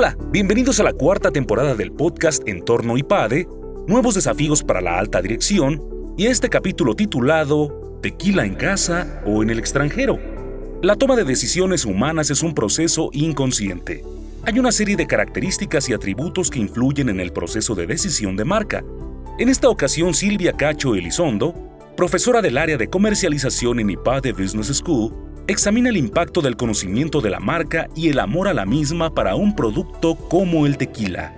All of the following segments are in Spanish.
Hola, bienvenidos a la cuarta temporada del podcast Entorno IPADE, nuevos desafíos para la alta dirección y este capítulo titulado Tequila en casa o en el extranjero. La toma de decisiones humanas es un proceso inconsciente. Hay una serie de características y atributos que influyen en el proceso de decisión de marca. En esta ocasión, Silvia Cacho Elizondo, profesora del área de comercialización en IPADE Business School, examina el impacto del conocimiento de la marca y el amor a la misma para un producto como el tequila.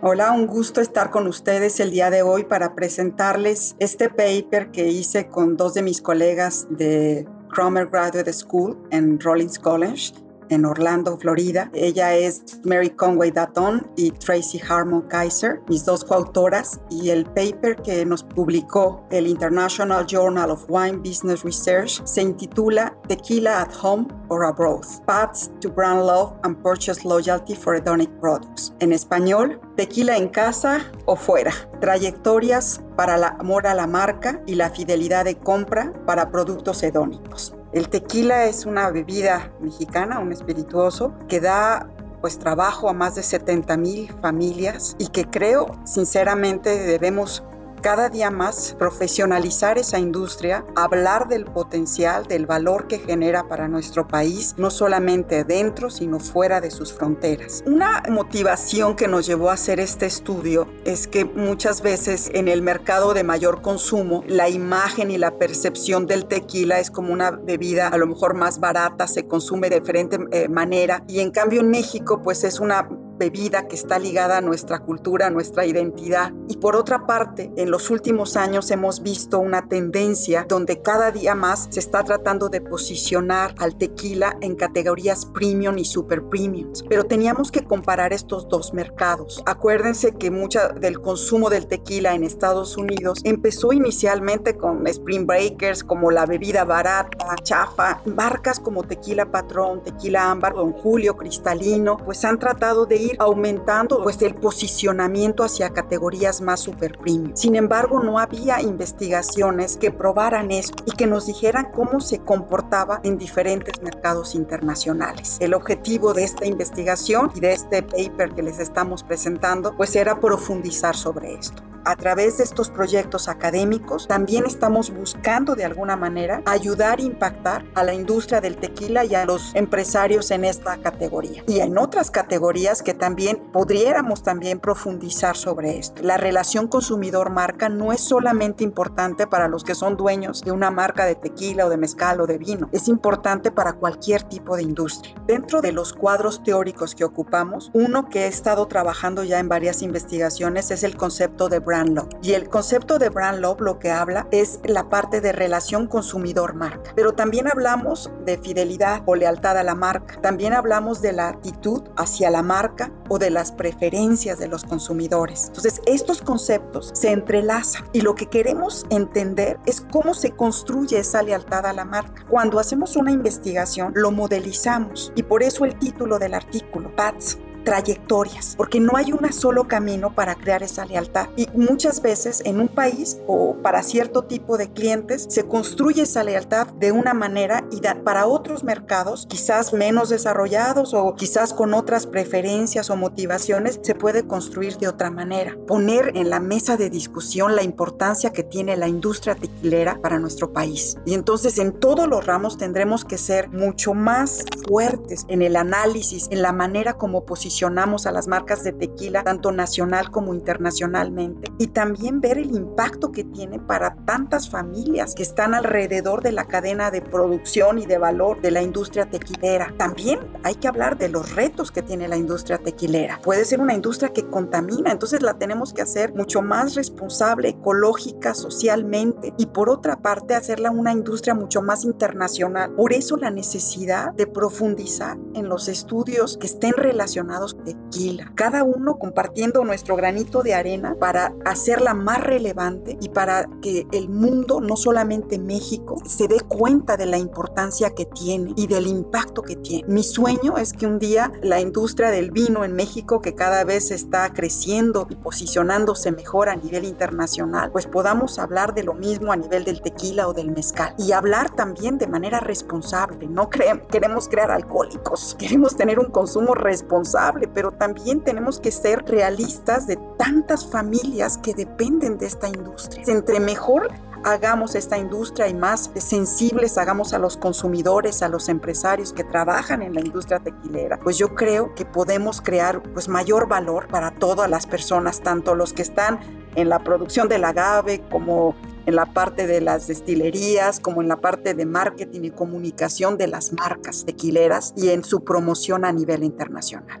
Hola, un gusto estar con ustedes el día de hoy para presentarles este paper que hice con dos de mis colegas de Cromer Graduate School en Rollins College en Orlando, Florida. Ella es Mary Conway Datton y Tracy Harmon Kaiser, mis dos coautoras, y el paper que nos publicó el International Journal of Wine Business Research se intitula Tequila at Home or Abroad: Paths to Brand Love and Purchase Loyalty for Hedonic Products. En español, Tequila en casa o fuera. Trayectorias para el amor a la marca y la fidelidad de compra para productos hedónicos. El tequila es una bebida mexicana, un espirituoso, que da pues trabajo a más de 70 mil familias y que creo sinceramente debemos cada día más profesionalizar esa industria, hablar del potencial, del valor que genera para nuestro país, no solamente dentro, sino fuera de sus fronteras. Una motivación que nos llevó a hacer este estudio es que muchas veces en el mercado de mayor consumo, la imagen y la percepción del tequila es como una bebida a lo mejor más barata, se consume de diferente eh, manera y en cambio en México pues es una bebida que está ligada a nuestra cultura, a nuestra identidad. Y por otra parte, en los últimos años hemos visto una tendencia donde cada día más se está tratando de posicionar al tequila en categorías premium y super premium. Pero teníamos que comparar estos dos mercados. Acuérdense que mucha del consumo del tequila en Estados Unidos empezó inicialmente con Spring Breakers, como la bebida barata, chafa, marcas como Tequila Patrón, Tequila Ámbar, Don Julio, Cristalino, pues han tratado de ir aumentando pues el posicionamiento hacia categorías más super premium. Sin embargo, no había investigaciones que probaran esto y que nos dijeran cómo se comportaba en diferentes mercados internacionales. El objetivo de esta investigación y de este paper que les estamos presentando pues era profundizar sobre esto a través de estos proyectos académicos, también estamos buscando de alguna manera ayudar e impactar a la industria del tequila y a los empresarios en esta categoría. Y en otras categorías que también podríamos también profundizar sobre esto. La relación consumidor-marca no es solamente importante para los que son dueños de una marca de tequila o de mezcal o de vino, es importante para cualquier tipo de industria. Dentro de los cuadros teóricos que ocupamos, uno que he estado trabajando ya en varias investigaciones es el concepto de brand y el concepto de brand love lo que habla es la parte de relación consumidor-marca. Pero también hablamos de fidelidad o lealtad a la marca. También hablamos de la actitud hacia la marca o de las preferencias de los consumidores. Entonces, estos conceptos se entrelazan y lo que queremos entender es cómo se construye esa lealtad a la marca. Cuando hacemos una investigación, lo modelizamos y por eso el título del artículo, PATS, trayectorias, porque no hay un solo camino para crear esa lealtad. Y muchas veces en un país o para cierto tipo de clientes se construye esa lealtad de una manera y para otros mercados, quizás menos desarrollados o quizás con otras preferencias o motivaciones, se puede construir de otra manera. Poner en la mesa de discusión la importancia que tiene la industria tequilera para nuestro país. Y entonces en todos los ramos tendremos que ser mucho más fuertes en el análisis, en la manera como posicionamos a las marcas de tequila, tanto nacional como internacionalmente, y también ver el impacto que tiene para tantas familias que están alrededor de la cadena de producción y de valor de la industria tequilera. También hay que hablar de los retos que tiene la industria tequilera. Puede ser una industria que contamina, entonces la tenemos que hacer mucho más responsable, ecológica, socialmente, y por otra parte hacerla una industria mucho más internacional. Por eso la necesidad de profundizar en los estudios que estén relacionados tequila. Cada uno compartiendo nuestro granito de arena para hacerla más relevante y para que el mundo, no solamente México, se dé cuenta de la importancia que tiene y del impacto que tiene. Mi sueño es que un día la industria del vino en México, que cada vez está creciendo y posicionándose mejor a nivel internacional, pues podamos hablar de lo mismo a nivel del tequila o del mezcal y hablar también de manera responsable. No queremos crear alcohólicos, queremos tener un consumo responsable, pero también tenemos que ser realistas de tantas familias que dependen de esta industria. Entre mejor hagamos esta industria y más sensibles hagamos a los consumidores, a los empresarios que trabajan en la industria tequilera, pues yo creo que podemos crear pues mayor valor para todas las personas, tanto los que están en la producción del agave como en la parte de las destilerías, como en la parte de marketing y comunicación de las marcas tequileras y en su promoción a nivel internacional.